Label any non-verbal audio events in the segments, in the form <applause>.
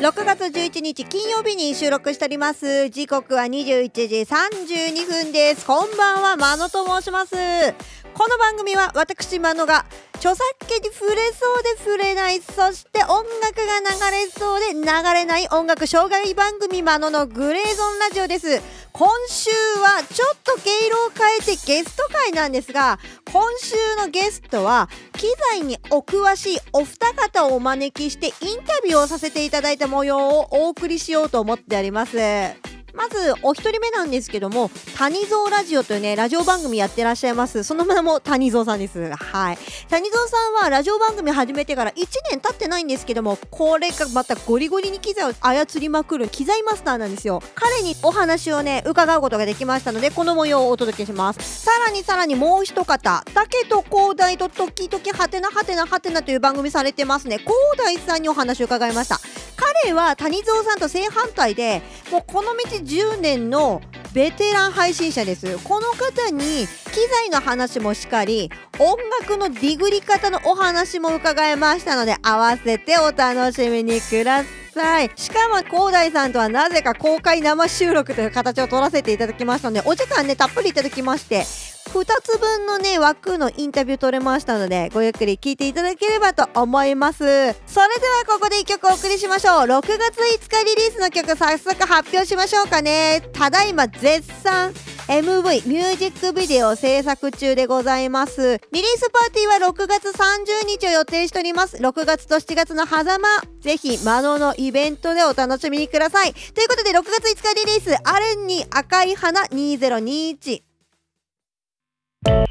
6月11日金曜日に収録しております。時刻は21時32分です。こんばんはまのと申します。この番組は私まのが著作権に触れそうで触れないそして音楽が流れそうで流れない音楽障害番組まののグレーゾンラジオです。今週はちょっと毛色を変えてゲスト会なんですが今週のゲストは機材にお詳しいお二方をお招きしてインタビューをさせていただいた模様をお送りしようと思っております。まずお一人目なんですけども谷蔵ラジオというねラジオ番組やってらっしゃいます。その名も谷蔵さんです。はい。谷蔵さんはラジオ番組始めてから1年経ってないんですけどもこれがまたゴリゴリに機材を操りまくる機材マスターなんですよ。彼にお話をね伺うことができましたのでこの模様をお届けします。さらにさらにもう一方だけと広大と時々はてなはてなはてなという番組されてますね。広大さんにお話を伺いました。彼は谷蔵さんと正反対でもうこの道10年のベテラン配信者です。この方に機材の話もしかり音楽のディグり方のお話も伺いましたので合わせてお楽しみにください。しかも広大さんとはなぜか公開生収録という形を取らせていただきましたのでお時間ねたっぷりいただきまして2つ分のね枠のインタビュー取れましたのでごゆっくり聞いていただければと思います。それではここで1曲お送りしましょう。6月5日リリースの曲早速発表しましょうかね。ただいま絶賛 MV ミュージックビデオ制作中でございます。リリースパーティーは6月30日を予定しております。6月と7月の狭間。ぜひマノのイベントでお楽しみにください。ということで6月5日リリースアレンに赤い花2021月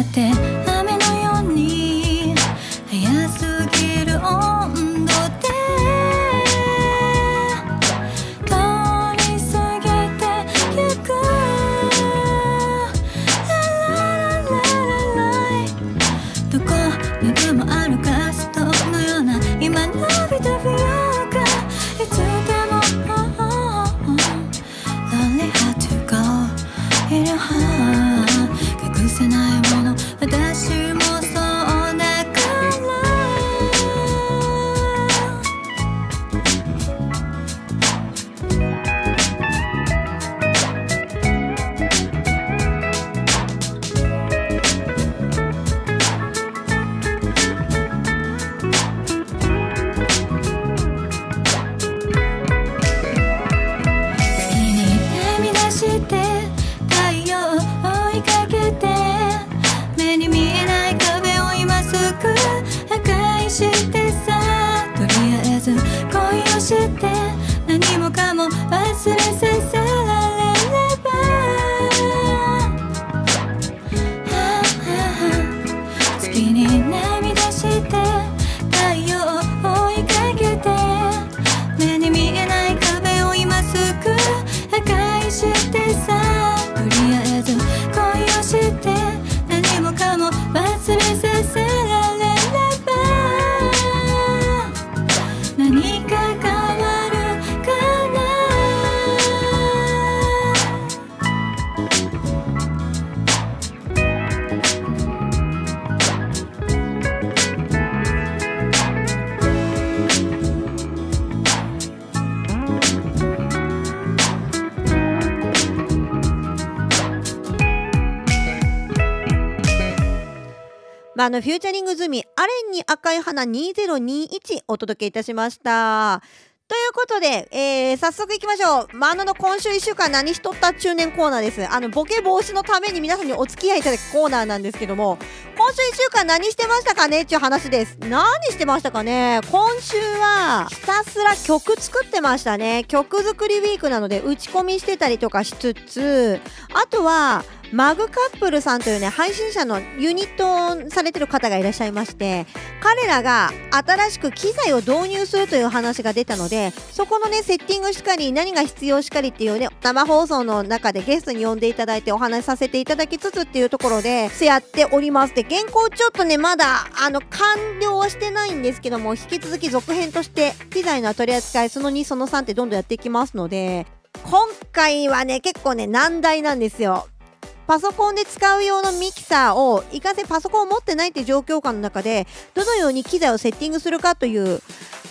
ってあ、の、フューチャリング済み、アレンに赤い花2021お届けいたしました。ということで、えー、早速いきましょう。マーノのの今週1週間何しとった中年コーナーです。あの、ボケ防止のために皆さんにお付き合いいただくコーナーなんですけども、今週1週間何してましたかね？っていう話です。何してましたかね？今週は、ひたすら曲作ってましたね。曲作りウィークなので、打ち込みしてたりとかしつつ、あとは、マグカップルさんというね配信者のユニットをされてる方がいらっしゃいまして彼らが新しく機材を導入するという話が出たのでそこのねセッティングしかり何が必要しかりっていうね生放送の中でゲストに呼んでいただいてお話しさせていただきつつっていうところでやっておりますで原稿ちょっとねまだあの完了はしてないんですけども引き続き続編として機材の取り扱いその2その3ってどんどんやっていきますので今回はね結構ね難題なんですよ。パソコンで使う用のミキサーをいかんせんパソコンを持ってないって状況下の中でどのように機材をセッティングするかという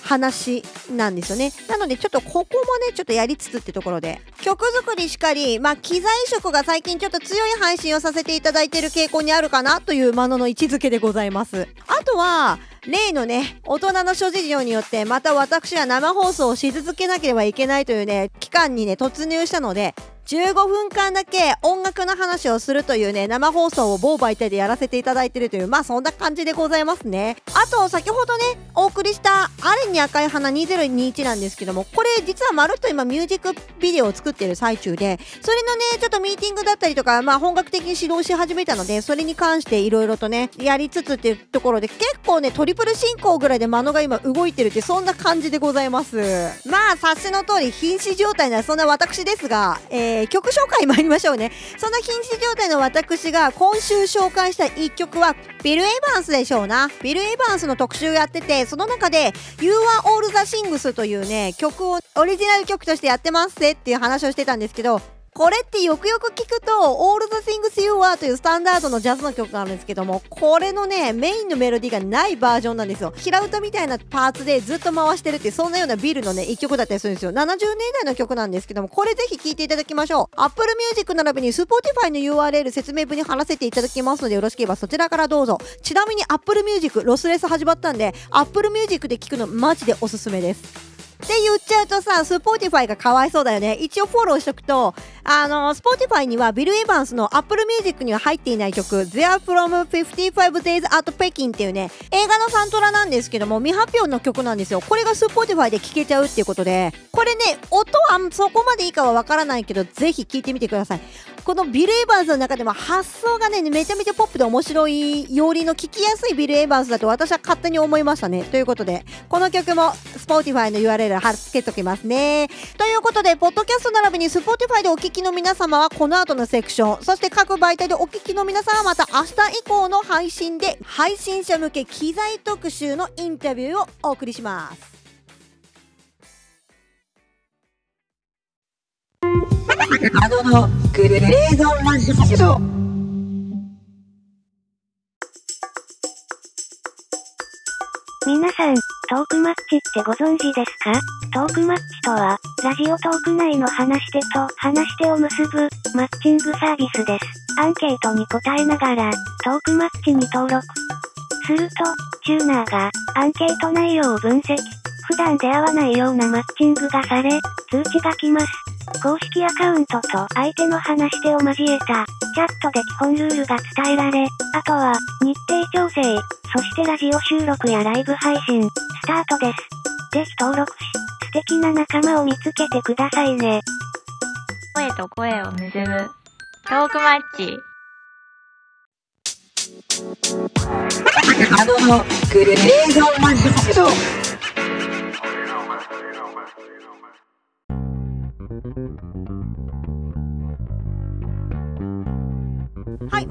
話なんですよね。なのでちょっとここもねちょっとやりつつってところで。曲作りしかりまあ機材色が最近ちょっと強い配信をさせていただいている傾向にあるかなというものの位置づけでございます。あとは例のね大人の諸事情によってまた私は生放送をし続けなければいけないというね期間にね突入したので15分間だけ音楽の話をするというね生放送を某媒体でやらせていただいてるというまあそんな感じでございますね。あと先ほどねお送りした「あれに赤い花2021」なんですけどもこれ実はまるっと今ミュージックビデオを作ってる最中でそれのねちょっとミーティングだったりとかまあ本格的に指導し始めたのでそれに関していろいろとねやりつつっていうところで結構ねトリプル進行ぐらいでマノが今動いてるってそんな感じでございます。まあ察しの通り瀕死状態なそんな私ですが、えー曲紹介参りましょうね。そんな瀕死状態の私が今週紹介した1曲はビル・エヴァンスでしょうな。ビル・エヴァンスの特集やっててその中で「You Are All the Things」というね曲をオリジナル曲としてやってますぜっていう話をしてたんですけどこれってよくよく聞くと「All the Things You Are」というスタンダードのジャズの曲があるんですけどもこれのねメインのメロディーがないバージョンなんですよ。平歌みたいなパーツでずっと回してるってそんなようなビルのね一曲だったりするんですよ。70年代の曲なんですけどもこれぜひ聴いていただきましょう。Apple Music 並びに Spotify の URL 説明文に貼らせていただきますのでよろしければそちらからどうぞ。ちなみに Apple Music ロスレス始まったんで Apple Music で聴くのマジでおすすめです。って言っちゃうとさ、 Spotify がかわいそうだよね。一応フォローしとくと、あの、 Spotify にはビル・エヴァンスの Apple Music には入っていない曲、 Theme from 55 Days at Peking っていうね、映画のサントラなんですけども、未発表の曲なんですよ。これが Spotify で聴けちゃうっていうことで、これね、音はそこまでいいかはわからないけど、ぜひ聴いてみてください。このビル・エヴァンスの中でも発想がね、めちゃめちゃポップで面白いよりの聞きやすいビル・エヴァンスだと私は勝手に思いましたね。ということで、この曲も Spotify の URL 貼っつけときますね。ということで、ポッドキャスト並びに Spotify でお聞きの皆様はこの後のセクション、そして各媒体でお聞きの皆さんはまた明日以降の配信で配信者向け機材特集のインタビューをお送りします。あののグレーゾンランドセド皆さん、トークマッチってご存知ですか？トークマッチとは、ラジオトーク内の話し手と話し手を結ぶ、マッチングサービスです。アンケートに答えながら、トークマッチに登録。すると、チューナーが、アンケート内容を分析。普段出会わないようなマッチングがされ、通知が来ます。公式アカウントと相手の話し手を交えた、チャットで基本ルールが伝えられ、あとは、日程調整、そしてラジオ収録やライブ配信、スタートです。ぜひ登録し、素敵な仲間を見つけてくださいね。声と声を結ぶトークマッチあののグレーゾーンラジ Thank you.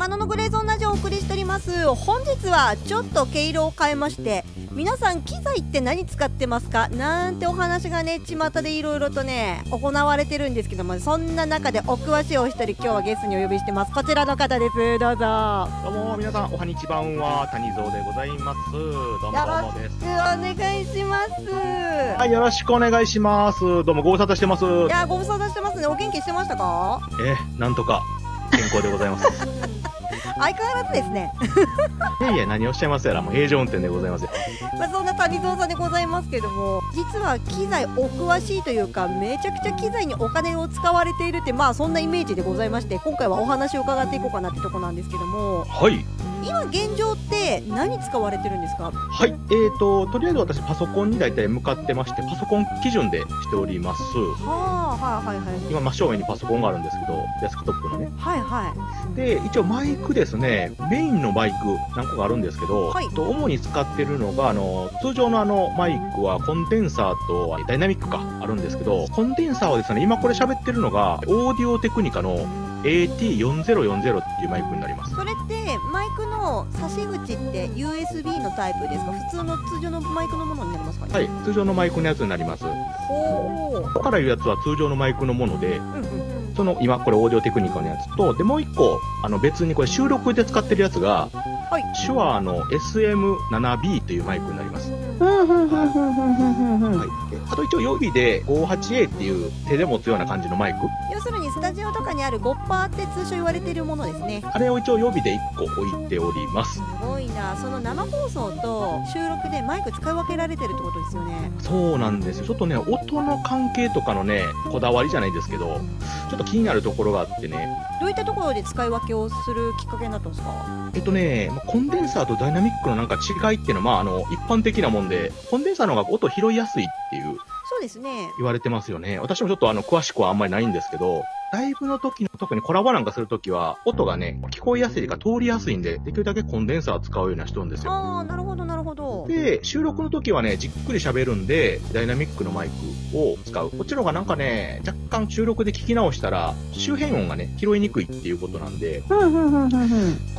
はい、マノのグレーゾーンラジオをお送りしております。本日はちょっと毛色を変えまして、皆さん機材って何使ってますか？なんてお話がね、巷でいろいろとね、行われてるんですけども、そんな中でお詳しいお一人、今日はゲストにお呼びしてます。こちらの方です。どうぞ。どうも皆さんおはにちばんは谷蔵でございますどうもどうもですお願いします。はいよろしくお願いしますどうもご無沙汰してますいや、ご無沙汰してますね。お元気してましたか？えなんとか健康でございます相変わらずですね。いやいや何をおっしゃいますやらもう平常運転でございますよ。<laughs> まあ、そんな谷蔵さんでございますけども実は機材お詳しいというかめちゃくちゃ機材にお金を使われているってまあそんなイメージでございまして今回はお話を伺っていこうかなってとこなんですけどもはい。今現状って何使われてるんですか？はい。えーととりあえず私パソコンに大体向かってましてパソコン基準でしております。はあはいはいはい。今真正面にパソコンがあるんですけどデスクトップのね。はいはい。で一応マイクですねメインのマイク何個かあるんですけど、はい。と主に使ってるのがあの通常のあのマイクはコンデンサーとダイナミックかあるんですけどコンデンサーはですね今これ喋ってるのがオーディオテクニカの AT4040 っていうマイクになります。それってマイクの差し口って USB のタイプですか？普通の通常のマイクのものになりますかね？はい通常のマイクのやつになります。ほう。からいうやつは通常のマイクのものでうんうんその今これオーディオテクニカのやつと、で、もう一個、あの別にこれ収録で使ってるやつが、はい、手ーの SM7B というマイクになります。あと一応予備で 58A っていう手で持つような感じのマイク。要するにスタジオとかにあるゴッパーって通称言われてるものですね。あれを一応予備で1個置いております。すごいなその生放送と収録でマイク使い分けられてるってことですよね。そうなんですよ。ちょっとね音の関係とかのねこだわりじゃないですけどちょっと気になるところがあってね。どういったところで使い分けをするきっかけになったんですか？えっとねまあコンデンサーとダイナミックのなんか違いっていうのはまああの一般的なもんでコンデンサーの方が音拾いやすいっていう。そうですね。言われてますよね。私もちょっとあの詳しくはあんまりないんですけどライブの時の特にコラボなんかするときは音がね聞こえやすいか通りやすいんでできるだけコンデンサー使うような人なんですよ。ああなるほどなるほど。で、収録の時はね、じっくり喋るんで、ダイナミックのマイクを使う。こっちの方がなんかね、若干収録で聞き直したら、周辺音がね、拾いにくいっていうことなんで、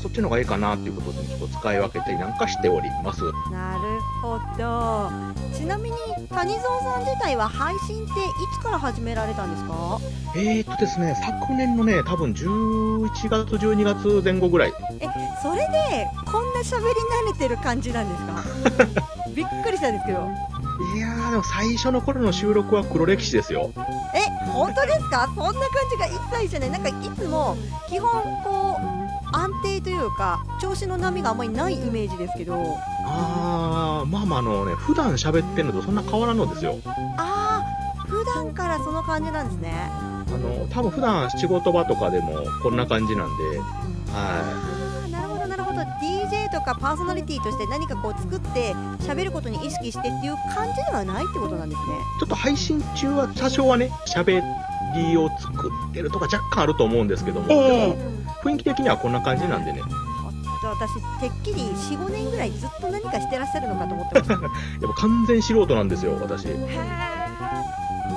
そっちの方がいいかなっていうことで、ちょっと使い分けたりなんかしております。なるほど。ちなみに谷蔵さん自体は配信っていつから始められたんですか？えーとですね、昨年のね、多分11月、12月前後ぐらい。えそれでこんな喋り慣れてる感じなんですか？<laughs> びっくりしたんですけどいやー、でも最初の頃の収録は黒歴史ですよ。え本当ですか？そんな感じが一切じゃないなんかいつも基本こう安定というか調子の波があんまりないイメージですけどあー、まあまああのね、普段喋ってるのとそんな変わらんのですよ。ああ普段からその感じなんですねあの、多分普段仕事場とかでもこんな感じなんで、はああなるほどなるほど。DJ とかパーソナリティとして何かこう作って喋ることに意識してっていう感じではないってことなんですね。い。ちょっと配信中は多少はね、喋りを作ってるとか若干あると思うんですけども、でも雰囲気的にはこんな感じなんでね、私てっきり45年ぐらいずっと何かしてらっしゃるのかと思ってました。<laughs> やっぱ完全素人なんですよ、私。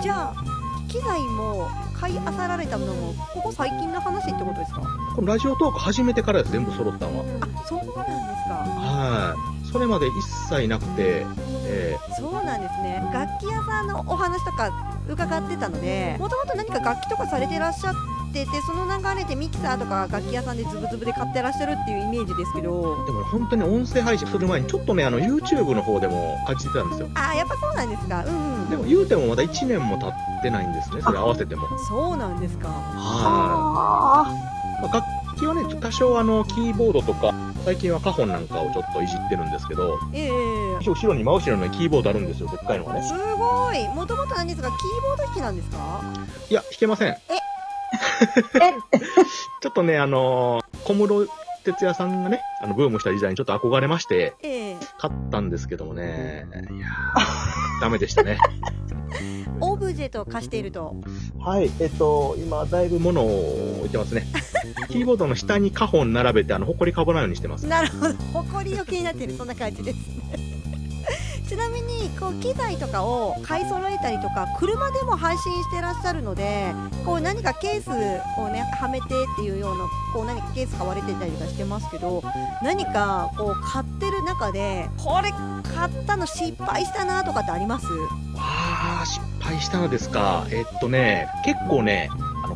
じゃあ機材も買い漁られたのもここ最近の話ってことですか？このラジオトーク始めてからです、全部揃ったのは。あそうなんですかはい。それまで一切なくて、えそうなんですね楽器屋さんのお話とか伺ってたのでもともと何か楽器とかされてらっしゃっててその流れでミキサーとか楽器屋さんでズブズブで買ってらっしゃるっていうイメージですけどーでも本当に音声配信する前にちょっとね、あの YouTube の方でも感じてたんですよ。あーやっぱそうなんですかうんうんでも言うてもまだ1年も経ってないんですね、それ合わせても。そうなんですかはい。まあ楽器はね、多少あの、キーボードとか、最近はカホンなんかをちょっといじってるんですけど、ええ後ろに真後ろにキーボードあるんですよ、でっかいのがね。すごいもともと何ですか？キーボード弾きなんですか？いや、弾けません。<laughs> ちょっとね、あのー小室哲也さんがね、あの、ブームした時代にちょっと憧れまして、ええ買ったんですけどもね、いやー、ダメでしたね。<laughs> オブグジェと化していると。はい、えっと、今、だいぶ物を置いてますね。<laughs> キーボードの下にカホン並べて、あの、埃かぶらないようにしてます。なるほど。誇りよけになってる、そんな感じですね。ちなみにこう機材とかを買い揃えたりとか車でも配信してらっしゃるのでこう何かケースをねはめてっていうようなこう何かケース買われてたりとかしてますけど何かこう買ってる中でこれ買ったの失敗したなとかってあります？わあ、失敗したのですか。えっとね、結構ね、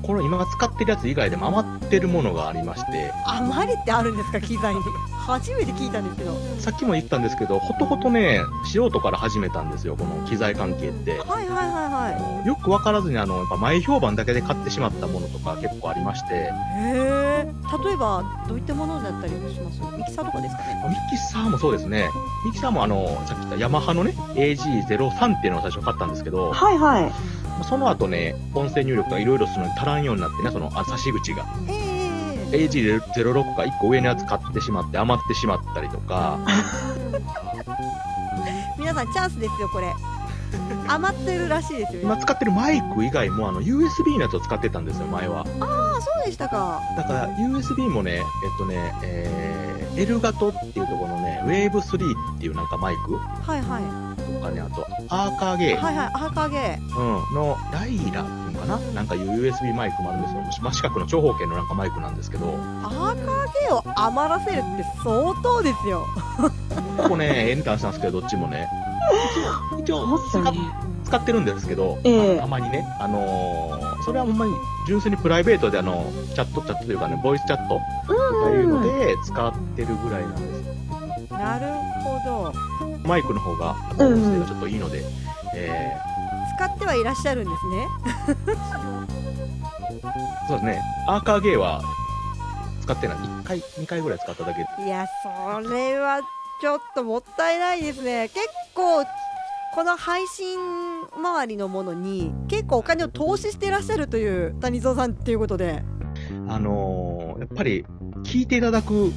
この今使ってるやつ以外でも余ってるものがありまして、余りってあるんですか？機材に。初めて聞いたんですけど。さっきも言ったんですけど、ほとほとね、素人から始めたんですよ、この機材関係って。はいはいはいはい。よくわからずに、あの、やっぱ前評判だけで買ってしまったものとか結構ありまして、へえ例えばどういったものだったりします？ミキサーとかですかね？ミキサーもそうですね。ミキサーもあの、さっき言ったヤマハのね、AG03 っていうのを最初買ったんですけど、はいはい。その後ね、音声入力がいろいろするのに足らんようになってね、その、あ差し口が。ええええ AG06 か1個上のやつ買ってしまって余ってしまったりとか、<laughs> 皆さんチャンスですよこれ。余ってるらしいですよ。今使ってるマイク以外もあの USB のやつを使ってたんですよ、前は。ああそうでしたか。だから USB もね、えっとね、えー、エルガトっていうところのね、Wave3 っていうなんかマイクはいはい。とかね、あとアーカーゲー、はいはいアーカーゲうん、のライラっていうのかな？なんかいう USB マイクもあるんですよ。真四角の長方形のなんかマイクなんですけど、ーアーカーゲーを余らせるって相当ですよ。ここね、エンターしたんですけど、どっちもね。<laughs> 一応、思ったね。使ってるんですけど、ええ。たまにね、あのーそれはほんまに純粋にプライベートであの、チャット、チャットというかね、ボイスチャットとかいうので使ってるぐらいなんです。なるほどマイクの方が、音声がちょっといいので、え使ってはいらっしゃるんですねー、<laughs> そうですね、アーカーゲーは使ってない。1回、2回ぐらい使っただけで。いやそれはちょっともったいないですね結構この配信周りのものに結構お金を投資していらっしゃるという谷蔵さんっていうことであのーやっぱり、聞いていただく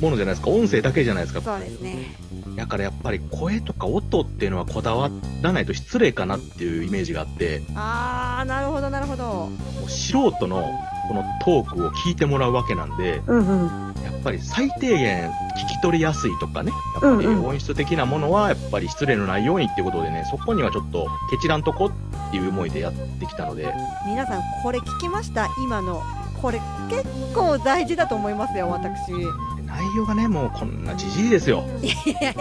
ものじゃないですか。音声だけじゃないですか。そうですねだからやっぱり声とか音っていうのはこだわらないと失礼かなっていうイメージがあって、ああなるほどなるほど。もう素人のこのトークを聞いてもらうわけなんで、うんうん。やっぱり最低限聞き取りやすいとかね、やっぱり音質的なものはやっぱり失礼のないようにっていうことでね、そこにはちょっとケチらんとこっていう思いでやってきたので、皆さんこれ聞きました？今の。これ結構大事だと思いますよ私内容がね、もうこんなじじいですよ。いやいや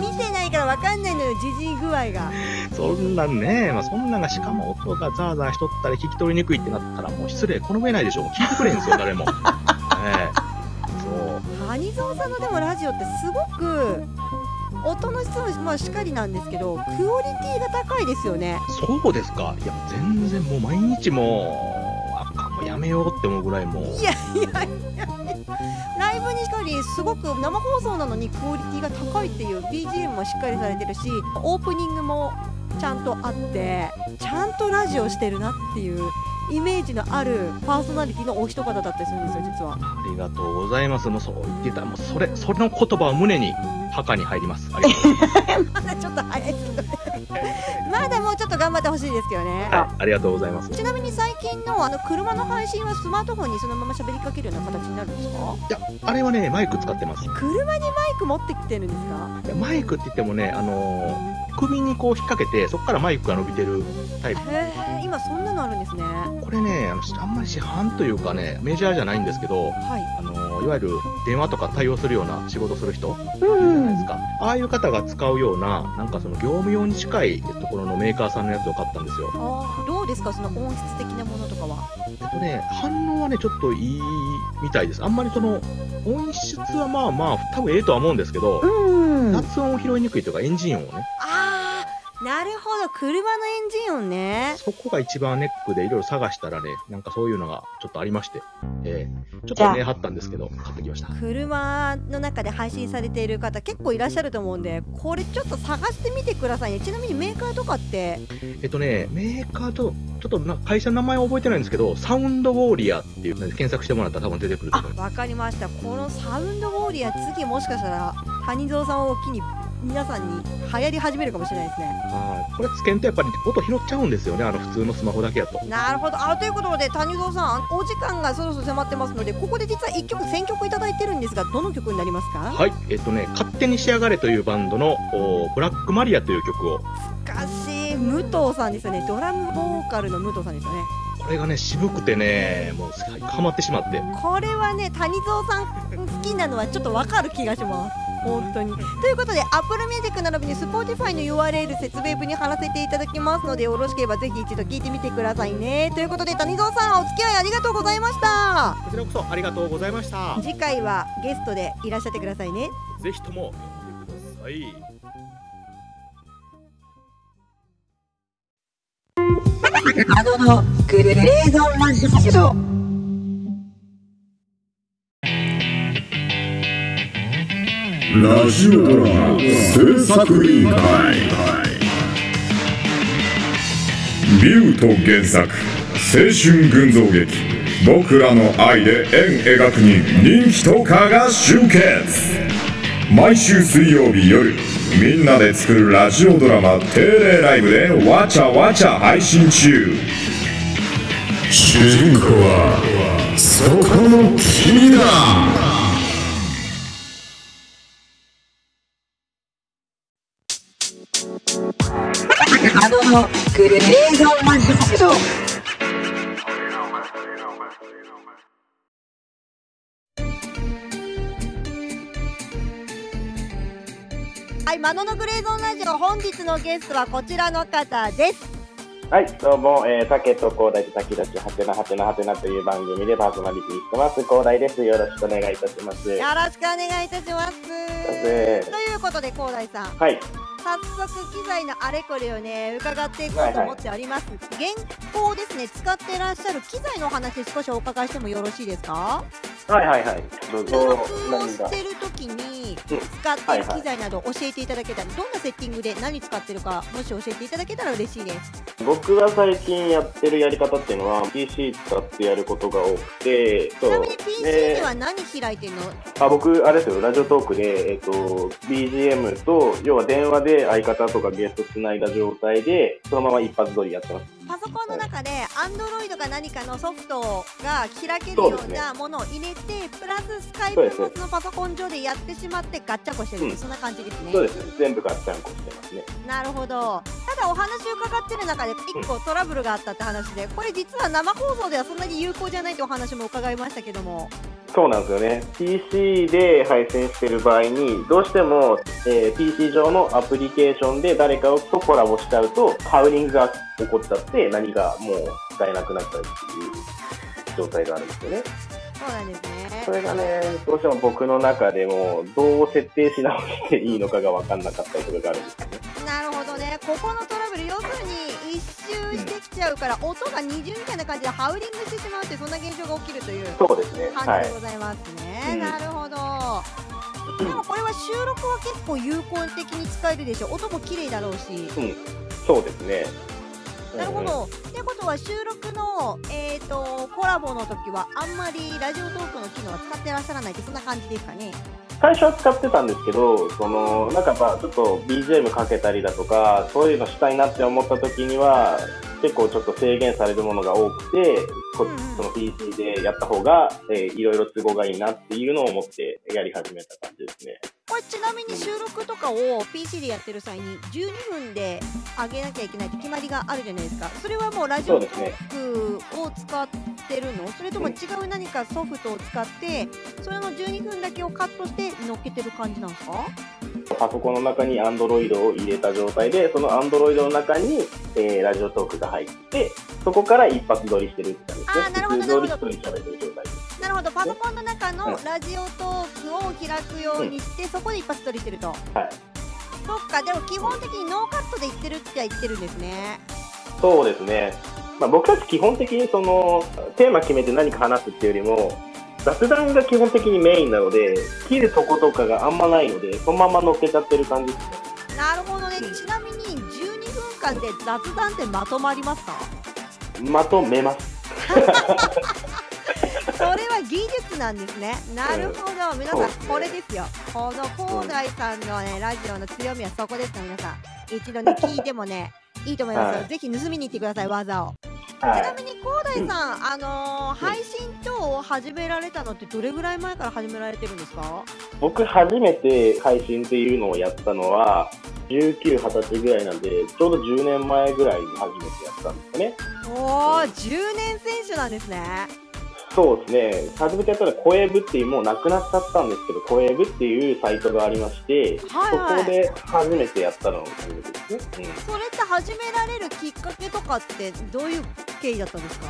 見てないから分かんないのよじじい具合がそんなんね、まあ、そんなんがしかも音がザーザーしとったり聞き取りにくいってなったらもう失礼、この上ないでしょ。もう聞いてくれんすよ、誰も。<laughs> ええそう。谷蔵さんのでもラジオってすごく音の質もまあしっかりなんですけどクオリティが高いですよねそうですか。いや、全然もう毎日もう、めようって思うぐらいもう。いやいやいやライブにしかりすごく生放送なのにクオリティが高いっていう BGM もしっかりされてるしオープニングもちゃんとあってちゃんとラジオしてるなっていうイメージのあるパーソナリティのお一方だったりするんですよ実はありがとうございます。もうそう言ってたら、もうそれ、それの言葉を胸に墓に入ります。ありがとうございます。<laughs> まだちょっと早いですけどねまだ <laughs> もうちょっと頑張ってほしいですけどねはい、ありがとうございます。ちなみに最近のあの車の配信はスマートフォンにそのまま喋りかけるような形になるんですか？いや、あれはね、マイク使ってます。い車にマイク持ってきてるんですか？やマイクって言ってもね、あのー首にこう引っ掛けて、そこからマイクが伸びてるタイプ。へえ今そんなのあるんですねこれね、あの、あんまり市販というかね、メジャーじゃないんですけど、はいあのーいわゆる電話とか対応するような仕事する人、うじゃないんですか。ああいう方が使うような、なんかその業務用に近いところのメーカーさんのやつを買ったんですよ。どうですか？その音質的なものとかは？えっとね、反応はね、ちょっといいみたいです。あんまりその、音質はまあまあ、多分ええとは思うんですけど、うん。雑音を拾いにくいというか、エンジン音をね、ああなるほど。車のエンジン音ね。そこが一番ネックでいろいろ探したらね、なんかそういうのがちょっとありまして、えー、ちょっとね、張ったんですけど、買ってきました。車の中で配信されている方結構いらっしゃると思うんでこれちょっと探してみてくださいね。ちなみにメーカーとかって？えっとね、メーカーと、ちょっとな会社の名前は覚えてないんですけど、サウンドウォーリアっていうので検索してもらったら多分出てくると思います。わかりました。このサウンドウォーリア次もしかしたら谷蔵さんを機に皆さんに流行り始めるかもしれないですね。はい。これつけんとやっぱり音拾っちゃうんですよね、あの普通のスマホだけやと。なるほど。あということで谷蔵さんお時間がそろそろ迫ってますのでここで実は1曲選曲いただいてるんですがどの曲になりますか？はい、えっとね、勝手に仕上がれというバンドの、おブラックマリアという曲を、しかし武藤さんですよね。ドラムボーカルの武藤さんですよね。これがね、渋くてね、もうハマってしまって。これはね谷蔵さん好きなのはちょっとわかる気がします本当にということで Apple Music 並びに Spotify の URL 説明文に貼らせていただきますのでよろしければぜひ一度聞いてみてくださいねということで谷蔵さんお付き合いありがとうございましたこちらこそありがとうございました。次回はゲストでいらっしゃってくださいねぜひとも呼んでください。あののグレーゾーンラジオラジオドラマ制作委員会。ビュート原作青春群像劇。僕らの愛で円描くに人気とかが集結。毎週水曜日夜みんなで作るラジオドラマ定例ライブでわちゃわちゃ配信中。主人公はそこの君だ。ーンラジオはいマノのグレーゾーンラジオ本日のゲストはこちらの方です。はい、どうも、えー、竹と広大と滝立ち、はてなはてなはてなという番組でパーソナリティしてます、広大です。よろしくお願いいたします。よろしくお願いいたします。すということで広大さん。はい、早速機材のあれこれをね伺っていこうと思っております、現行ですね。使ってらっしゃる機材のお話少しお伺いしてもよろしいですか？はいはいはい。どう収ぞ録、をし。てる時にうん。使っている機材など教えていただけたら、どんなセッティングで何使ってるかもし教えていただけたら嬉しいです。僕が最近やってるやり方っていうのは、PC 使ってやることが多くて、ちなみに PC ででは何開いてるの、あ僕、あれですよ、ラジオトークで、えっ、と、BGM と、要は電話で相方とかゲストつないだ状態で、そのまま一発撮りやってます。パソコンの中で Android か何かのソフトが開けるようなものを入れて、プラススカイプそうです。もそのパソコン上でやってしまってガッチャコしてる、うん。そんな感じですね。そうですね、全部ガッチャンコしてますね。なるほど。ただお話伺ってる中で1個トラブルがあったって話でこれ実は生放送ではそんなに有効じゃないってお話も伺いましたけどもそうなんですよね。PC で配信してる場合に、どうしても、えー PC 上のアプリケーションで誰かとコラボしちゃうと、ハウリングが起こっちゃって、何がもう使えなくなっちゃうっていう状態があるんですよね。そうなんですねそれがね、どうしても僕の中でも、どう設定し直していいのかが分かんなかったりとかがあるんですよね。なるほどねここのトラブル要するに一周してきちゃうから音が二重みたいな感じでハウリングしてしまうってそんな現象が起きるというそうですね。はい感じで。ございますね、うんなるほどでもこれは収録は結構有効的に使えるでしょ音も綺麗だろうしうん。そうですね。なるほど。ってことは収録の、えー、とコラボの時はあんまりラジオトークの機能は使ってらっしゃらないってそんな感じですかね？最初は使ってたんですけど、そのなんかやっぱちょっと BGM かけたりだとか、そういうのしたいなって思った時には、結構ちょっと制限されるものが多くて、こその PC でやった方が、えーいろいろ都合がいいなっていうのを思ってやり始めた感じですね。これちなみに収録とかを PC でやってる際に12分で上げなきゃいけないって決まりがあるじゃないですか。それはもうラジオトークを使ってるの？それとも違う何かソフトを使ってそれの12分だけをカットして乗っけてる感じなんですか？パソコンの中に Android を入れた状態で、その Android の中に、えーラジオトークが入って、そこから一発撮りしてるって感じですね。あーなるほど普通通り一人喋ってる状態です。なるほど、パソコンの中のうんラジオトークを開くようにして、そこで一発撮りしてると。はい。そっか、でも基本的にノーカットで言ってるっては言ってるんですね。そうですね。まあ、僕たち基本的にそのテーマ決めて何か話すっていうよりも雑談が基本的にメインなので切るとことかがあんまないのでそのまま乗っけちゃってる感じですね。なるほどね。ちなみに12分間で雑談ってまとまりますか？まとめます。<laughs> それは技術なんですね。なるほど。皆さんこれですよ。この広大さんのねラジオの強みはそこですよ皆さん。一度ね <laughs> 聞いてもねいいと思いますよ、はい。ぜひ盗みに行ってください技を。ちはなみに広大さん、あのー配信等を始められたのってどれぐらい前から始められてるんですか？い、僕、初めて配信っていうのをやったのは、19、20歳ぐらいなんで、ちょうど10年前ぐらいに初めてやったんですよね。おー10年選手なんですねそうですね、初めてやったら、コエブっていう、もうなくなっちゃったんですけど、コエブっていうサイトがありまして、はいはいそこで初めてやったのが初めてですね。それって始められるきっかけとかってどういう経緯だったんですか？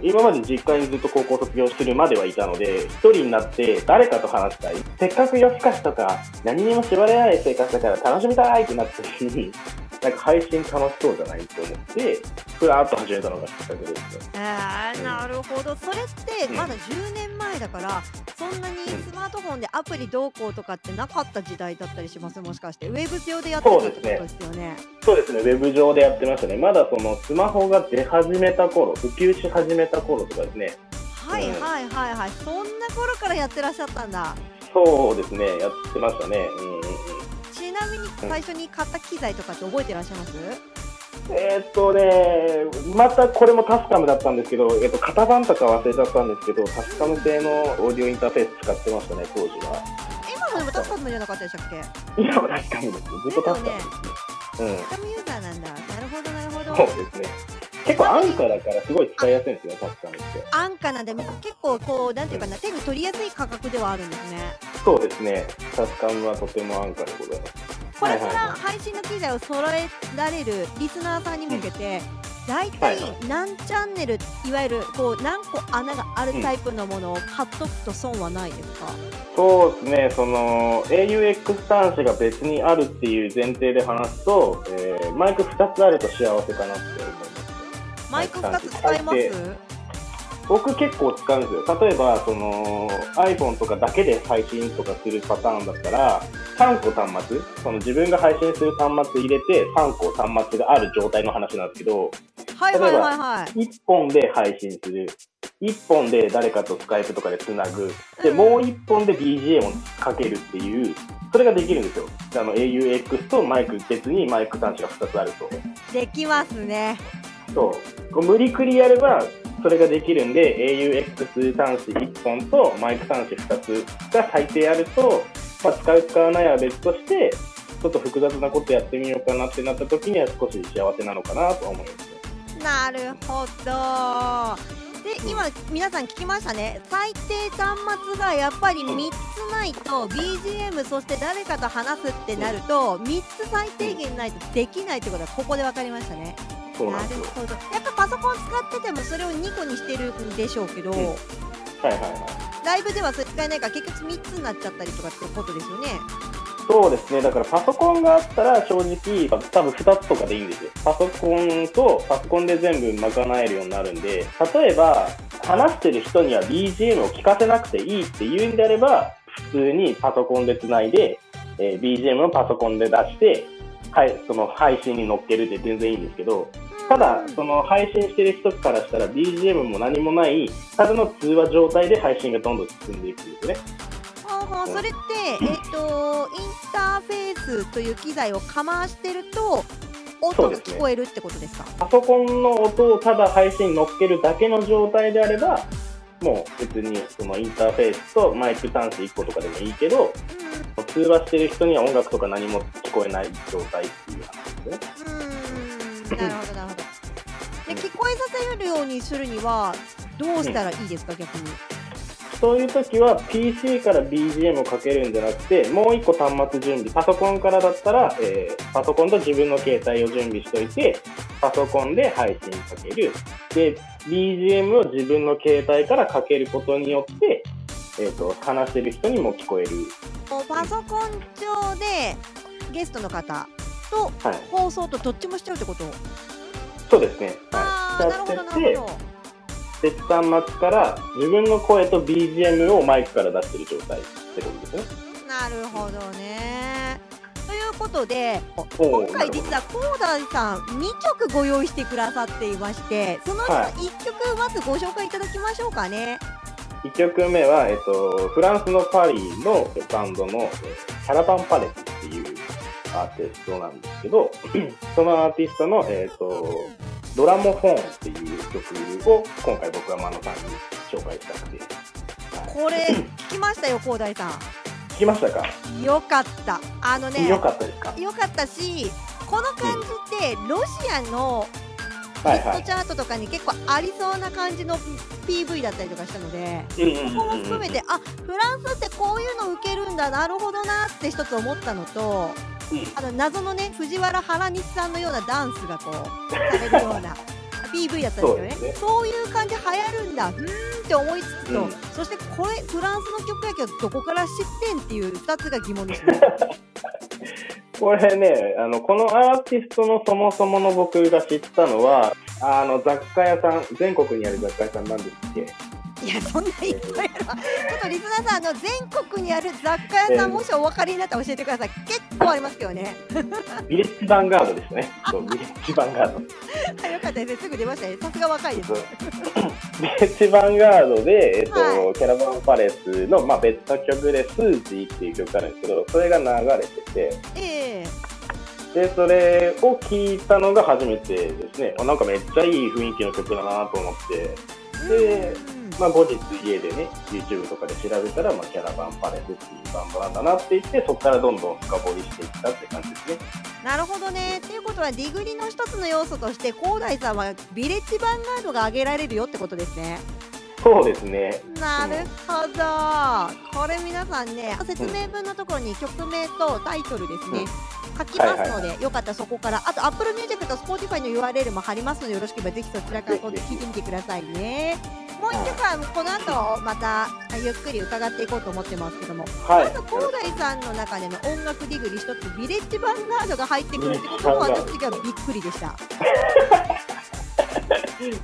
うん、今まで実家にずっと高校卒業するまではいたので、一人になって誰かと話したい。せっかく夜更かしとか、何にも縛られない生活だから楽しみたいってなった時に、なんか配信楽しそうじゃないって思って、ふらーっと始めたのがきっかけですね。えー、なるほど。それってうん。まだ10年前だからそんなにスマートフォンでアプリどうこうとかってなかった時代だったりします？もしかして。ウェブ上でやってたってことですよね。そうですね、ウェブ上でやってましたね。まだそのスマホが出始めた頃、普及し始めた頃とかですね。はいうん。はいはいはい。そんな頃からやってらっしゃったんだ。そうですね、やってましたね。うんなみに最初に買った機材とかって覚えてらっしゃいます？えーっとね、またこれもタスカムだったんですけど、えっと、型番とか忘れちゃったんですけど、タスカム製のオーディオインターフェース使ってましたね、当時は。今のでもタスカムじゃなかったでしたっけ？今もタスカムです。ずっとタスカムですね。タスカムユーザーなんだなるほどなるほうん。どそうですね。結構安価だからすごい使いやすいんですよ、タスカムって。安価なんで結構こうなんていうかな手に取りやすい価格ではあるんですねそうですね。タスカムはとても安価でございます。これから配信の機材を揃えられるリスナーさんに向けて、大体何チャンネルいわゆるこう何個穴があるタイプのものを買っとくと損はないですか、そうですね、その AUX 端子が別にあるっていう前提で話すと、えーマイク2つあると幸せかなって思います。マイク2つ使えます？僕結構使うんですよ。例えば、その iPhone とかだけで配信とかするパターンだったら、3個端末、その自分が配信する端末入れて3個端末がある状態の話なんですけど、はいはいはいはい1本で配信する。1本で誰かとスカイプとかでつなぐ。で、もう1本で BGM をかけるっていう、それができるんですよ。あの AUX とマイク別にマイク端子が2つあると。できますねそう。こう無理くりやれば、それができるんで、AUX 端子1本とマイク端子2つが最低あると、まあ、使う使わないは別として、ちょっと複雑なことやってみようかなってなった時には少し幸せなのかなとは思いますね。なるほどで今皆さん聞きましたね最低端末がやっぱり3つないと BGM そして誰かと話すってなると3つ最低限ないとできないってことはここで分かりましたねそうなんですよ。なるほどやっぱパソコン使っててもそれを2個にしてるんでしょうけど、はいはいはい。ライブではそれ使えないから結局3つになっちゃったりとかってことですよねそうですね。だからパソコンがあったら正直、多分2つとかでいいんですよ。パソコンとパソコンで全部賄えるようになるんで、例えば話してる人には BGM を聞かせなくていいっていうんであれば、普通にパソコンでつないで、えー BGM をパソコンで出して、はい、その配信に乗っけるで全然いいんですけど、ただ、その配信してる人からしたら BGM も何もない、ただの通話状態で配信がどんどん進んでいくんですね。ほうほうそれって、<laughs> えっとインターフェースという機材をかましてると音が聞こえるってことですか？パソコンの音をただ配信に乗っけるだけの状態であれば、もう別にそのインターフェースとマイク端子1個とかでもいいけど、通話してる人には音楽とか何も聞こえない状態っていう話ですね。うーんなるほどなるほどで聞こえさせるようにするにはどうしたらいいですか逆に？そういう時は PC から BGM をかけるんじゃなくて、もう1個端末準備、パソコンからだったら、えーパソコンと自分の携帯を準備しといて、パソコンで配信かける。で、BGM を自分の携帯からかけることによって、えっ、と、話してる人にも聞こえる。パソコン上でゲストの方とはい。放送とどっちもしちゃうってこと？そうですね。あはい。あなるほどなるほど別端末から自分の声と BGM をマイクから出してる状態ってことですね。なるほどねということでお今回実は広大さん2曲ご用意してくださっていましてそのうちのはい1曲まずご紹介いただきましょうかね。1曲目は、えっと、フランスのパリのバンドのえキャラバンパレスっていうアーティストなんですけど、<laughs> そのアーティストの、えっと、ドラモフォンっていう曲を今回僕はマノさんに紹介したくて。はいこれ聞きましたよ広大さ聞きましたか？ん。よかった。あのねよかったですか？よかったしこの感じってロシアのヒットチ。ャートとかに結構ありそうな感じの PV だったりとかしたので。うんうんここもうん含めて、あフランスってこういうの受けるんだなるほどなって一つ思ったのと、うんあの謎のね藤原原西さんのようなダンスがこうされるような PV だったんですよねそういう感じ流行るんだって思いつつと、うん。そしてこれフランスの曲やけどどこから知ってんっていう2つが疑問ですね。<laughs> これね、あの、このアーティストのそもそもの僕が知ったのは、あの、雑貨屋さん、全国にある雑貨屋さんなんですっけいやそんないっぱいある。わちょっとリスナーさんあの全国にある雑貨屋さんもしお分かりになったら教えてください。結構ありますけどね。ビレッジヴァンガードですね。そう、ビレッジヴァンガード。あよかったです。ねすぐ出ましたね。さすが若いです。<laughs> ビレッジヴァンガードで、えっと、はい。キャラバンパレスの、まあ、別の曲で、スージーっていう曲があるんですけど、それが流れてて、ええ。で、それを聞いたのが初めてですね。あなんかめっちゃいい雰囲気の曲だなと思って、でうんまあ、後日家でね、YouTube とかで調べたら、まあ、キャラバンパレスっていうバンドなんだなって言って、そこからどんどん深掘りしていったって感じですね。なるほどね。っていうことはディグリの一つの要素として広大さんはビレッジヴァンガードが挙げられるよってことですね。そうですね。なるほど。これ皆さんね説明文のところに曲名とタイトルですね。書きますので、よかったらそこからあと Apple Music と Spotify の URL も貼りますのでよろしければぜひそちらから今度聞いてみてくださいね。もう一曲はこの後またゆっくり伺っていこうと思ってますけども、はいまず。広大さんの中での音楽ディグリ一つビレッジヴァンガードが入ってくるってことも私的にはびっくりでした？<laughs>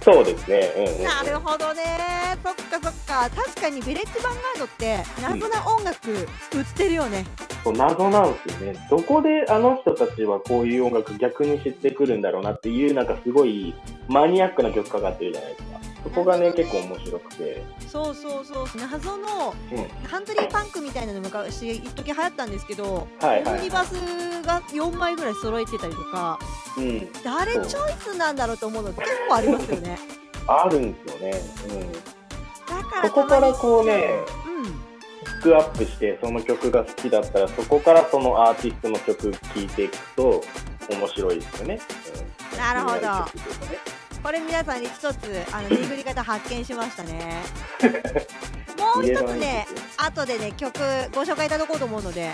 そうですね。うんなるほどね。そっかそっか。確かにビレッジヴァンガードって謎な音楽売ってるよね。そう謎なんですよね。どこであの人たちはこういう音楽逆に知ってくるんだろうなっていう、なんかすごいマニアックな曲かかってるじゃないですか。そこがね、結構面白くて。そうそうそう。謎のうん。カントリーパンクみたいなの昔一時流行ったんですけど、はいはいオムニバスが4枚ぐらい揃えてたりとか、うん。誰チョイスなんだろうと思うの結構ありますよね。<laughs> あるんですよね。うん。だからそこからこうね、うん。ピックアップして、その曲が好きだったら、そこからそのアーティストの曲聴いていくと面白いですよね。うんなるほどこれ皆さんに一つあのディグり方発見しましたね。<laughs> もう一つね、後でね曲ご紹介いただこうと思うので、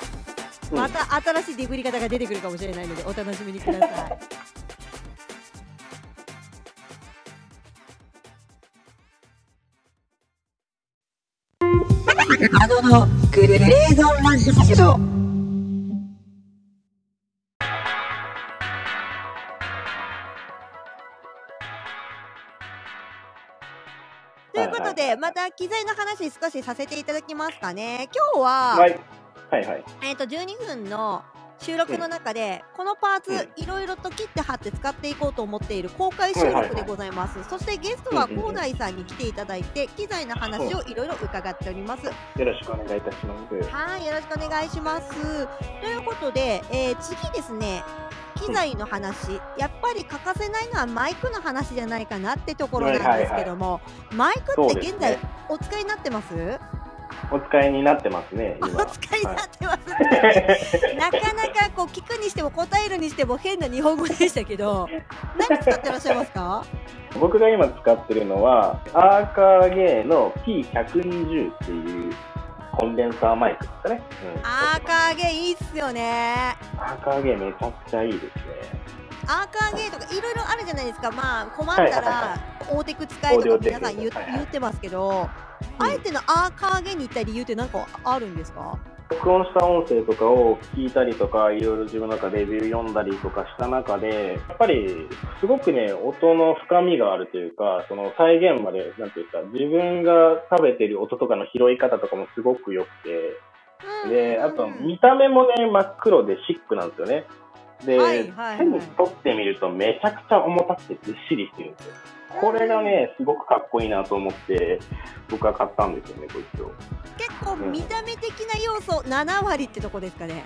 うんまた新しいディグり方が出てくるかもしれないのでお楽しみにください。謎のグレーゾーンラジオいうことで、また機材の話少しさせていただきますかね。今日は、はい。はいはい。えっ、と12分の収録の中で、このパーツ、うんいろいろと切って貼って使っていこうと思っている公開収録でございます。そしてゲストはうんうんうん広大さんに来ていただいて、機材の話をいろいろ伺っております。よろしくお願いいたします。はい、よろしくお願いします。ということで、えー次ですね、機材の話、やっぱり欠かせないのはマイクの話じゃないかなってところなんですけども、マイクって現在。お使いになってます？お使いになってますね、今。<laughs> お使いになってますね。<laughs> <laughs> なかなかこう聞くにしても答えるにしても変な日本語でしたけど、何使ってらっしゃいますか？僕が今使ってるのは、アーカーゲーの P120 っていうコンデンサーマイクですかね。うん、アーカーゲーいいっすよね。アーカーゲーめちゃくちゃいいですね。アーカーゲーとかいろいろあるじゃないですか。まあ困ったはいはいら大テク使えとか皆さん言うはいはい言ってますけど、あえてのアーカーゲーに行った理由って何かあるんですか？録音した音声とかを聞いたりとか、いろいろ自分の中でレビュー読んだりとかした中で、やっぱりすごくね、音の深みがあるというか、その再現まで、なんていうか、自分が食べてる音とかの拾い方とかもすごく良くて、で、あと、見た目もね、真っ黒でシックなんですよね。で、はいはいはい手に取ってみるとめちゃくちゃ重たくてずっしりしてるんですよ。これがね、すごくかっこいいなと思って、僕は買ったんですよね、こいつを。結構見た目的な要素7割ってとこですかね。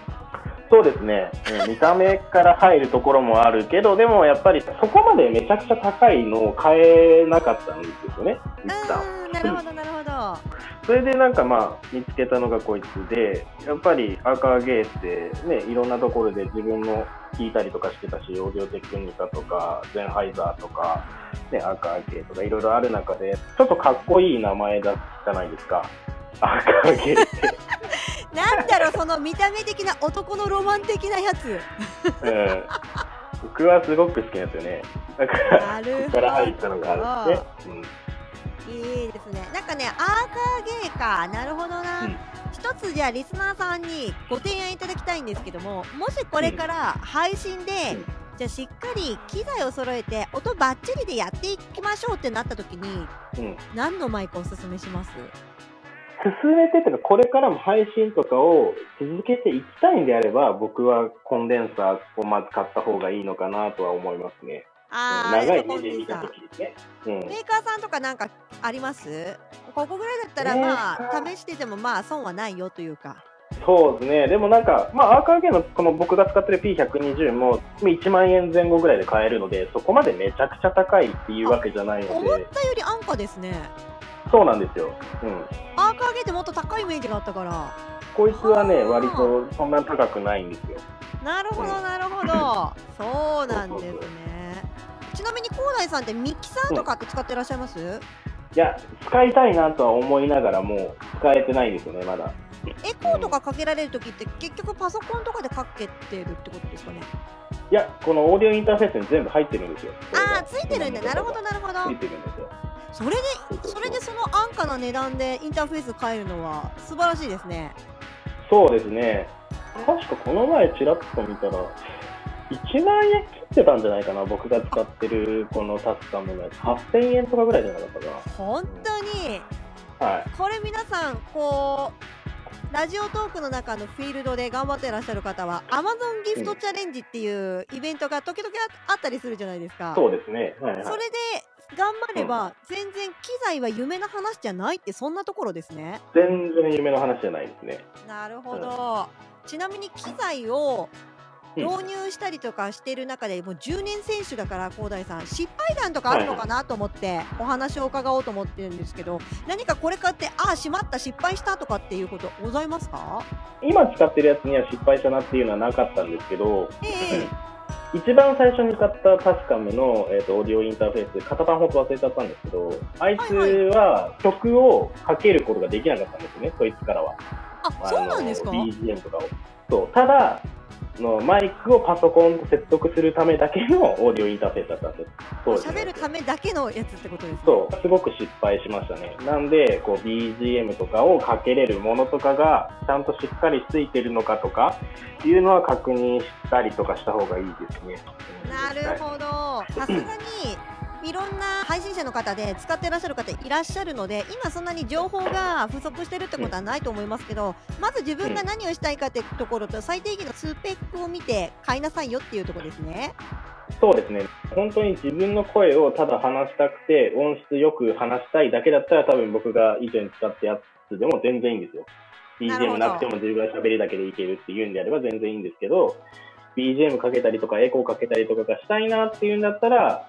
そうですね、うん見た目から入るところもあるけど、でもやっぱりそこまでめちゃくちゃ高いのを買えなかったんですよね、一旦。なるほどなるほど。それでなんかまあ見つけたのがこいつで、やっぱりアーカーゲーってね、いろんなところで自分も聞いたりとかしてたし、オーディオテクニカとか、ゼンハイザーとか、ね、アーカーゲーとかいろいろある中で、ちょっとかっこいい名前だじゃないですか。アーカーゲーって。<laughs> なんだろうその見た目的な男のロマン的なやつ。<laughs> うん。僕はすごく好きなんですよね。だから、ここから入ったのがあるんですね。いいですね。なんかね、アーカーゲーか。なるほどな。うん一つじゃあリスナーさんにご提案いただきたいんですけども、もしこれから配信で、うんじゃあしっかり機材を揃えて音バッチリでやっていきましょうってなった時にうん。うん。何のマイクおすすめします？進めてっていうか、これからも配信とかを続けていきたいんであれば、僕はコンデンサーをまず買った方がいいのかなとは思いますね。あー長い目で見た時ね。うん。メーカーさんとかなんかあります？ここぐらいだったらまあ試しててもまあ損はないよというかそうですね。でもなんか、まあ、アーカーゲーのこの僕が使ってる P120 も1万円前後ぐらいで買えるので、そこまでめちゃくちゃ高いっていうわけじゃないの思っで、たより安価ですねそうなんですよ。うん。アーカーゲーってもっと高いイメージがあったからこいつはね、割とそんな高くないんですよ。なるほどなるほど <laughs> そうなんですねちなみに広大さんってミキサーとかって使ってらっしゃいます、いや、使いたいなとは思いながらも、使えてないんですよね、まだ。エコーとかかけられる時って結局パソコンとかでかけてるってことですかね？いや、このオーディオインターフェースに全部入ってるんですよ。ああついてるんだなるほどなるほついどてるんですよ。それでそれでその安価な値段でインターフェース変えるのは素晴らしいですねそうですね。確かこの前ちらっと見たら、1万円切ってたんじゃないかな、僕が使ってるこのタスカムのやつ。8000円とかぐらいじゃなかったか本当に？な。はい。これ皆さんこうラジオトークの中のフィールドで頑張ってらっしゃる方は Amazon ギフトチャレンジっていうイベントが時々ああったりするじゃないですかそうですね。はいはい。それで頑張れば全然機材は夢の話じゃないってそんなところですね。全然夢の話じゃないですね。なるほど。ちなみに機材をうん。導入したりとかしてる中でもう10年選手だから広大さん失敗談とかあるのかなと思ってお話を伺おうと思ってるんですけど何かこれ買ってああしまった失敗したとかっていうことございますか？今使ってるやつには失敗したなっていうのはなかったんですけど、ええ <laughs> 一番最初に買ったタスカムの、えー、とオーディオインターフェース、型番本当忘れちゃったんですけど、あいつは曲をかけることができなかったんですよね、そいつからは。あそうなんですか？BGM とかを。そうただの、マイクをパソコンと接続するためだけのオーディオインターフェースだったんですよ。当時の喋るためだけのやつってことですねそう、すごく失敗しましたね。なんで、こう BGM とかをかけれるものとかがちゃんとしっかりついてるのかとかいうのは確認したりとかした方がいいですね。なるほどさすがにいろんな配信者の方で使ってらっしゃる方いらっしゃるので今そんなに情報が不足してるってことはないと思いますけどまず自分が何をしたいかってところと最低限のスペックを見て買いなさいよっていうところですね。そうですね。本当に自分の声をただ話したくて、音質よく話したいだけだったら、多分僕が以前使ったやつでも全然いいんですよ。BGM どなくても自分が喋りだけでいけるっていうんであれば全然いいんですけど、BGM かけたりとかエコーかけたりとかがしたいなっていうんだったら、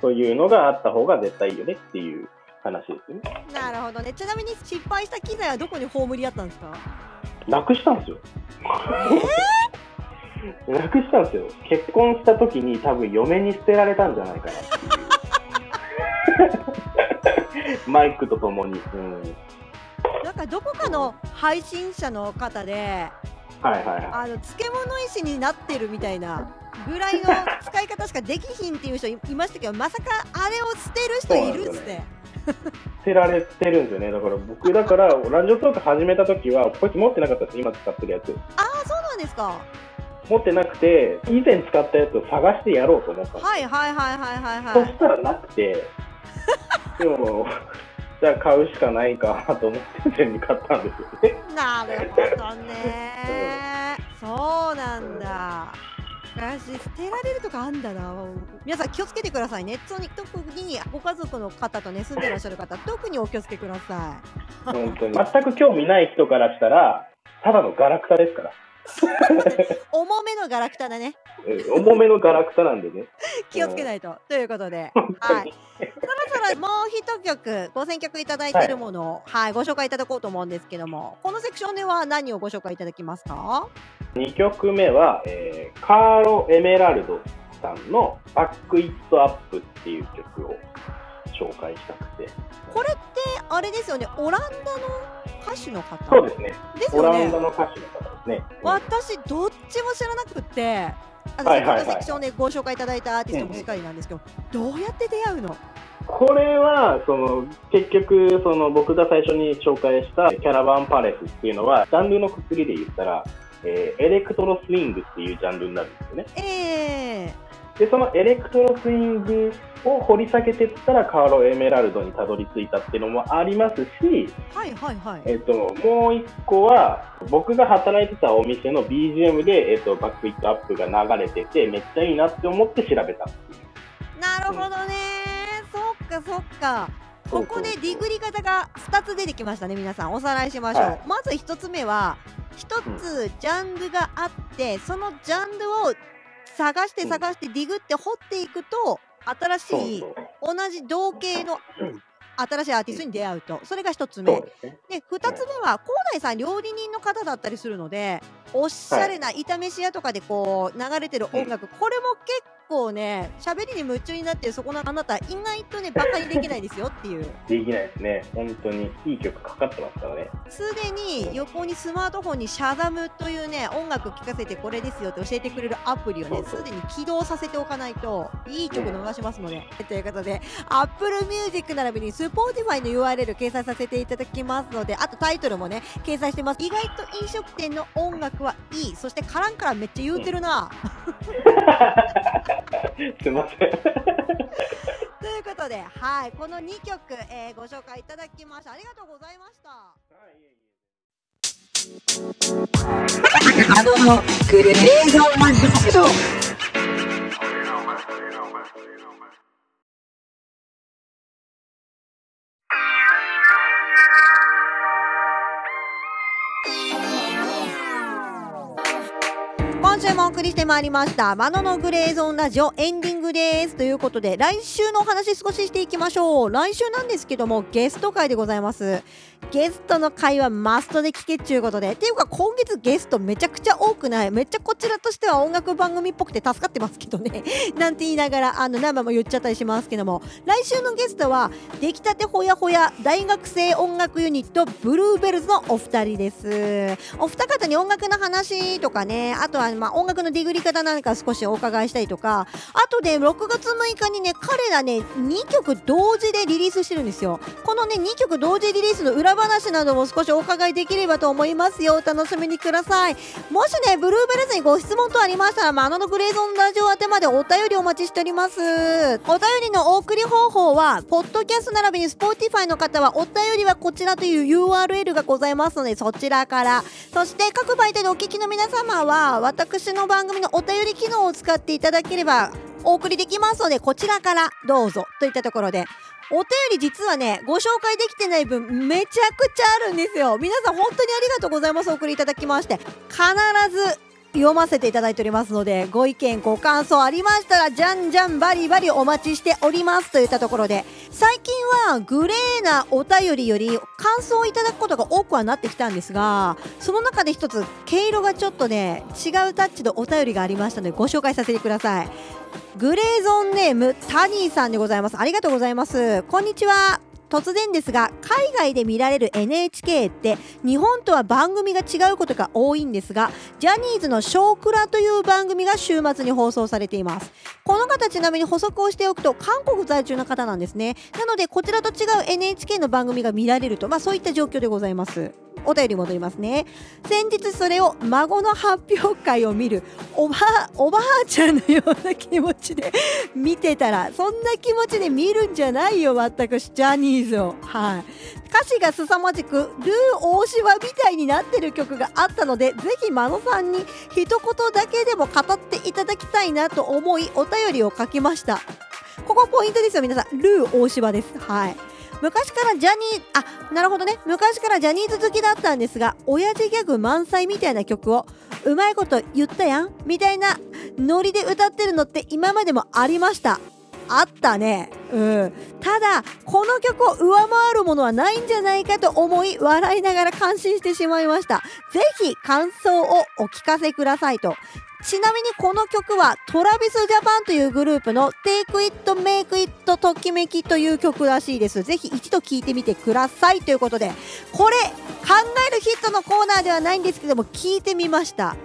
そういうのがあった方が絶対いいよねっていう話ですね。なるほどね。ちなみに失敗した機材はどこに葬りあったんですか？なくしたんですよ。なくしたんですよ。結婚した時に多分嫁に捨てられたんじゃないかなっていう。<laughs> マイクとともに。うん。なんかどこかの配信者の方ではいはいはあの漬物石になってるみたいなぐらいの使い方しかできひんっていう人いいましたけどまさかあれを捨てる人いるっつって。い。捨てられてるんですよね。だから僕、だから、ラジオトーク始めた時は、こいつ持ってなかったです。今使ってるやつ。ああそうなんですか。持ってなくて、以前使ったやつを探してやろうと思ったはいはいはいはいはいそはい。したらなくて、でも、じゃあ買うしかないかと思って全部買ったんですよね。なるほどね。そうなんだ。私捨てられるとかあんだな。皆さん気をつけてくださいね。特に特にご家族の方とね住んでらっしゃる方、特にお気をつけくださ本当に。全く興味ない人からしたら、ただのガラクタですから。い。<laughs> 重めのガラクタだね。うん重めのガラクタなんでね。<laughs> 気をつけないと。ということで、<laughs> はい。そろそろもう一曲、ご選曲いただいているものを、はい、ご紹介いただこうと思うんですけども、このセクションでは何をご紹介いただきますか？2曲目は、えーカーロ・エメラルドさんの「バック・イット・アップ」っていう曲を紹介したくて。これって、あれですよね、オランダの歌手の方？そうですね。ですよねオランダ。の歌手の方ですね。うん私どっちも知らなくってあの、はいはいセクションでご紹介いただいたアーティストもしっかりなんですけど、どうやって出会うの？これはその結局その僕が最初に紹介した Caravan Palace っていうのはジャンルのくくりで言ったら、えー electro swing っていうジャンルになるんですよね。ええでその electro swing を掘り下げていったら Caro Emerald にたどり着いたっていうのもありますし、はいはいはい。えっともう一個は僕が働いてたお店の BGM で、えっと Back It Up が流れててめっちゃいいなって思って調べたっていうなるほどね、そっかそっか。ここでディグり方が2つ出てきましたね、皆さん。おさらいしましょう。はいまず1つ目は、1つジャンルがあって、そのジャンルを探して探してディグって掘っていくと、新しい同じ同系のうん新しいアーティストに出会うと。それが1つ目。ですねで2つ目は広大さん料理人の方だったりするのでおしゃれな炒めし屋とかでこう流れてる音楽、これも結構ね喋りに夢中になってそこのあなた意外とねバカにできないですよっていう。できないですね。本当に。いい曲かかってますからね。すでに横にスマートフォンにシャザムというね音楽聴かせてこれですよって教えてくれるアプリをねすでに起動させておかないといい曲逃しますので、ということで Apple Music 並びに Spotify の URL 掲載させていただきますのであとタイトルもね掲載してます。意外と飲食店の音楽はいい。そしてカランカランめっちゃ言うてるな、<laughs> <laughs> すいません。ということではいこの2曲、えーご紹介いただきました。ありがとうございました。あのグレーゾーンマンション今お送りしてまいりました「マノのグレーゾーンラジオ」エンディングです。ということで来週のお話少ししていきましょう。来週なんですけどもゲスト会でございます。ゲストの会はマストで聞けっちゅうことで。っていうか今月ゲストめちゃくちゃ多くない。めっちゃこちらとしては音楽番組っぽくて助かってますけどね。<laughs> なんて言いながらあの生も言っちゃったりしますけども。来週のゲストは出来たてほやほや大学生音楽ユニットブルーベルズのお二人です。お二方に音楽の話とかね。あとはまあ音楽のディグり方なんか少しお伺いしたりとかあとで6月6日にね彼らね2曲同時でリリースしてるんですよ。このね2曲同時リリースの裏話なども少しお伺いできればと思いますよ。お楽しみにください。もしねブルーベルズにご質問等ありましたら、まあ、あのグレーゾンラジオ宛てまでお便りお待ちしております。お便りのお送り方法はポッドキャスト並びに Spotify の方はお便りはこちらという URL がございますのでそちらから。そして各媒体でお聞きの皆様は私の番組のお便り機能を使っていただければお送りできますのでこちらからどうぞといったところでお便り実はねご紹介できてない分めちゃくちゃあるんですよ。皆さん本当にありがとうございます。お送りいただきまして必ず読ませていただいておりますのでご意見ご感想ありましたらじゃんじゃんバリバリお待ちしておりますといったところで最近はグレーなお便りより感想をいただくことが多くはなってきたんですがその中で一つ毛色がちょっとね違うタッチのお便りがありましたのでご紹介させてください。グレーゾーンネームタニーさんでございます。ありがとうございます。こんにちは。突然ですが海外で見られる NHK って日本とは番組が違うことが多いんですがジャニーズの「少クラ」という番組が週末に放送されています。この方ちなみに補足をしておくと韓国在住の方なんですね。なのでこちらと違う NHK の番組が見られるとまあそういった状況でございます。お便り戻りますね。先日それを孫の発表会を見るおばおばあちゃんのような気持ちで <laughs> 見てたらそんな気持ちで見るんじゃないよ全くジャニーズを。はい。歌詞が凄まじくルー大柴みたいになってる曲があったのでぜひ真野さんに一言だけでも語っていただきたいなと思いお便りを書きました。ここポイントですよ皆さん。ルー大柴です。はい。昔からジャニーあなるほどね。昔からジャニーズ好きだったんですが親父ギャグ満載みたいな曲をうまいこと言ったやん？みたいなノリで歌ってるのって今までもありました。あったね。うん。ただこの曲を上回るものはないんじゃないかと思い笑いながら感心してしまいました。ぜひ感想をお聞かせくださいと。ちなみにこの曲は TravisJapan というグループの Take It Make It ときめきという曲らしいです。ぜひ一度聴いてみてくださいということでこれ考えるヒットのコーナーではないんですけども聞いてみました。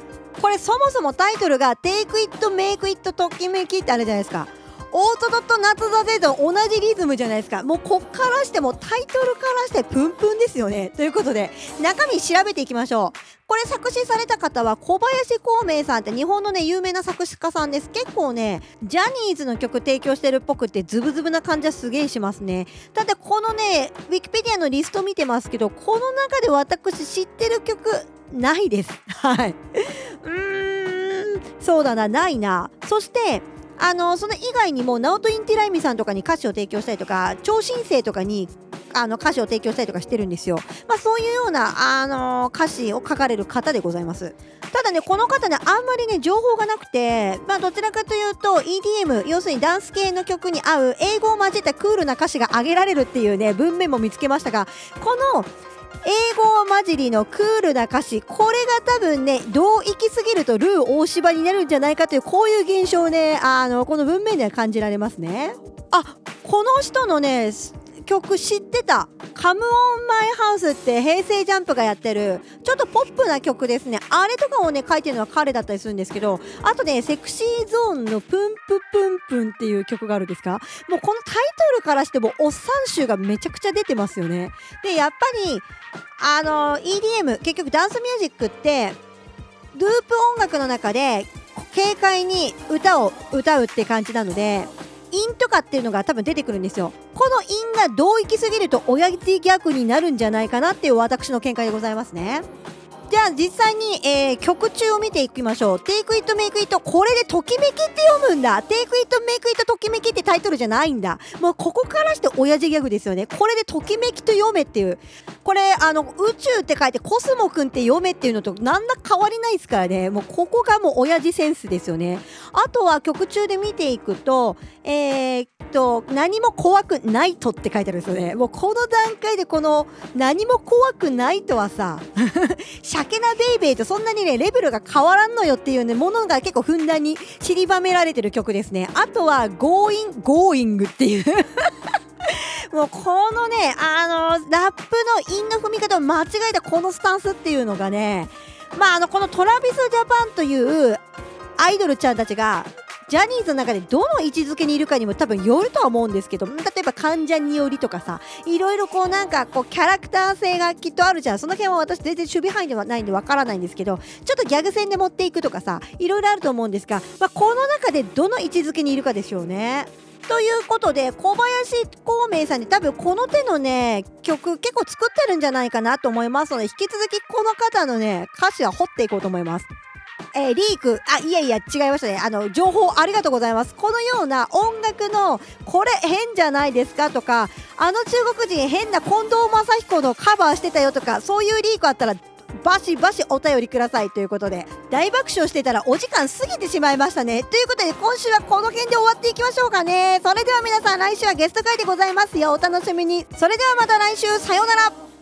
これそもそもタイトルが Take It Make It ときめきってあるじゃないですか。オートドット夏座勢と同じリズムじゃないですか。もうこっからしてもタイトルからしてプンプンですよね。ということで中身調べていきましょう。これ作詞された方は小林孔明さんって日本のね有名な作詞家さんです。結構ねジャニーズの曲提供してるっぽくってズブズブな感じはすげえしますね。ただこのねウィキペディアのリスト見てますけどこの中で私知ってる曲ないです。はい。うーん。そうだなないな。そしてあのその以外にもナオト・インティライミさんとかに歌詞を提供したりとか超新星とかにあの歌詞を提供したりとかしてるんですよ、まあ、そういうような、あの歌詞を書かれる方でございます。ただねこの方ねあんまりね情報がなくて、まあ、どちらかというと EDM 要するにダンス系の曲に合う英語を交えたクールな歌詞が挙げられるっていうね文面も見つけましたがこの英語混じりのクールな歌詞。これが多分ねどう行き過ぎるとルー大芝になるんじゃないかというこういう現象をねあのこの文面では感じられますね。あこの人のね曲知ってた「カムオンマイハウス」って平成ジャンプがやってる。ちょっとポップな曲ですね。あれとかをね書いてるのは彼だったりするんですけどあとねセクシーゾーンの「プンププンプン」っていう曲があるんですか？もうこのタイトルからしてもおっさん集がめちゃくちゃ出てますよね。でやっぱりあの EDM 結局ダンスミュージックってループ音楽の中で軽快に歌を歌うって感じなので因とかっていうのが多分出てくるんですよ。この因がどう行き過ぎると親父ギャグになるんじゃないかなっていう私の見解でございますね。じゃあ実際に、えー曲中を見ていきましょう。Take it, make it これでときめきって読むんだ。Take it, make it ときめきってタイトルじゃないんだ。もうここからして親父ギャグですよね。これでときめきと読めっていう。これあの宇宙って書いてコスモくんって読めっていうのと何ら変わりないですからね。もうここがもう親父センスですよね。あとは曲中で見ていくと、えーっと何も怖くないとって書いてあるんですよね。もうこの段階でこの何も怖くないとはさ、<laughs> 鮭なベイベイとそんなにねレベルが変わらんのよっていうねものが結構ふんだんに散りばめられてる曲ですね。あとは強引、going っていう <laughs> もうこのねあのラップの韻の踏み方を間違えたこのスタンスっていうのがねまああのこのトラビスジャパンというアイドルちゃんたちがジャニーズの中でどの位置づけにいるかにも多分よるとは思うんですけど例えば関ジャニよりとかさいろいろこうなんかこうキャラクター性がきっとあるじゃんその辺は私全然守備範囲ではないんでわからないんですけどちょっとギャグ戦で持っていくとかさいろいろあると思うんですが、まあ、この中でどの位置づけにいるかでしょうね。ということで小林孔明さんに多分この手のね曲結構作ってるんじゃないかなと思いますので引き続きこの方のね歌詞は掘っていこうと思います。えーリーク。あいやいや違いましたね。あの情報ありがとうございます。このような音楽のこれ変じゃないですかとかあの中国人変な近藤正彦のカバーしてたよとかそういうリークあったらバシバシお便りください。ということで大爆笑してたらお時間過ぎてしまいましたね。ということで今週はこの辺で終わっていきましょうかね。それでは皆さん来週はゲスト会でございますよ。お楽しみに。それではまた来週。さようなら。